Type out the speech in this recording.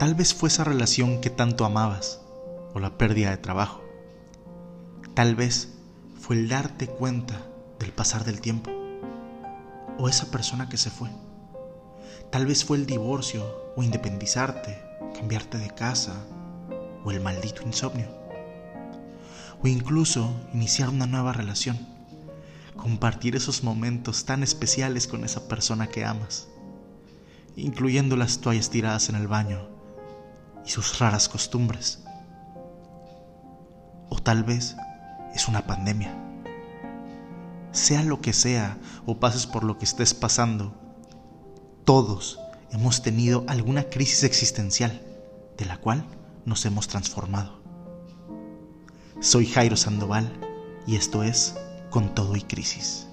Tal vez fue esa relación que tanto amabas o la pérdida de trabajo. Tal vez fue el darte cuenta del pasar del tiempo o esa persona que se fue. Tal vez fue el divorcio o independizarte, cambiarte de casa o el maldito insomnio. O incluso iniciar una nueva relación, compartir esos momentos tan especiales con esa persona que amas, incluyendo las toallas tiradas en el baño y sus raras costumbres. O tal vez es una pandemia. Sea lo que sea o pases por lo que estés pasando, todos hemos tenido alguna crisis existencial de la cual nos hemos transformado. Soy Jairo Sandoval y esto es Con todo y crisis.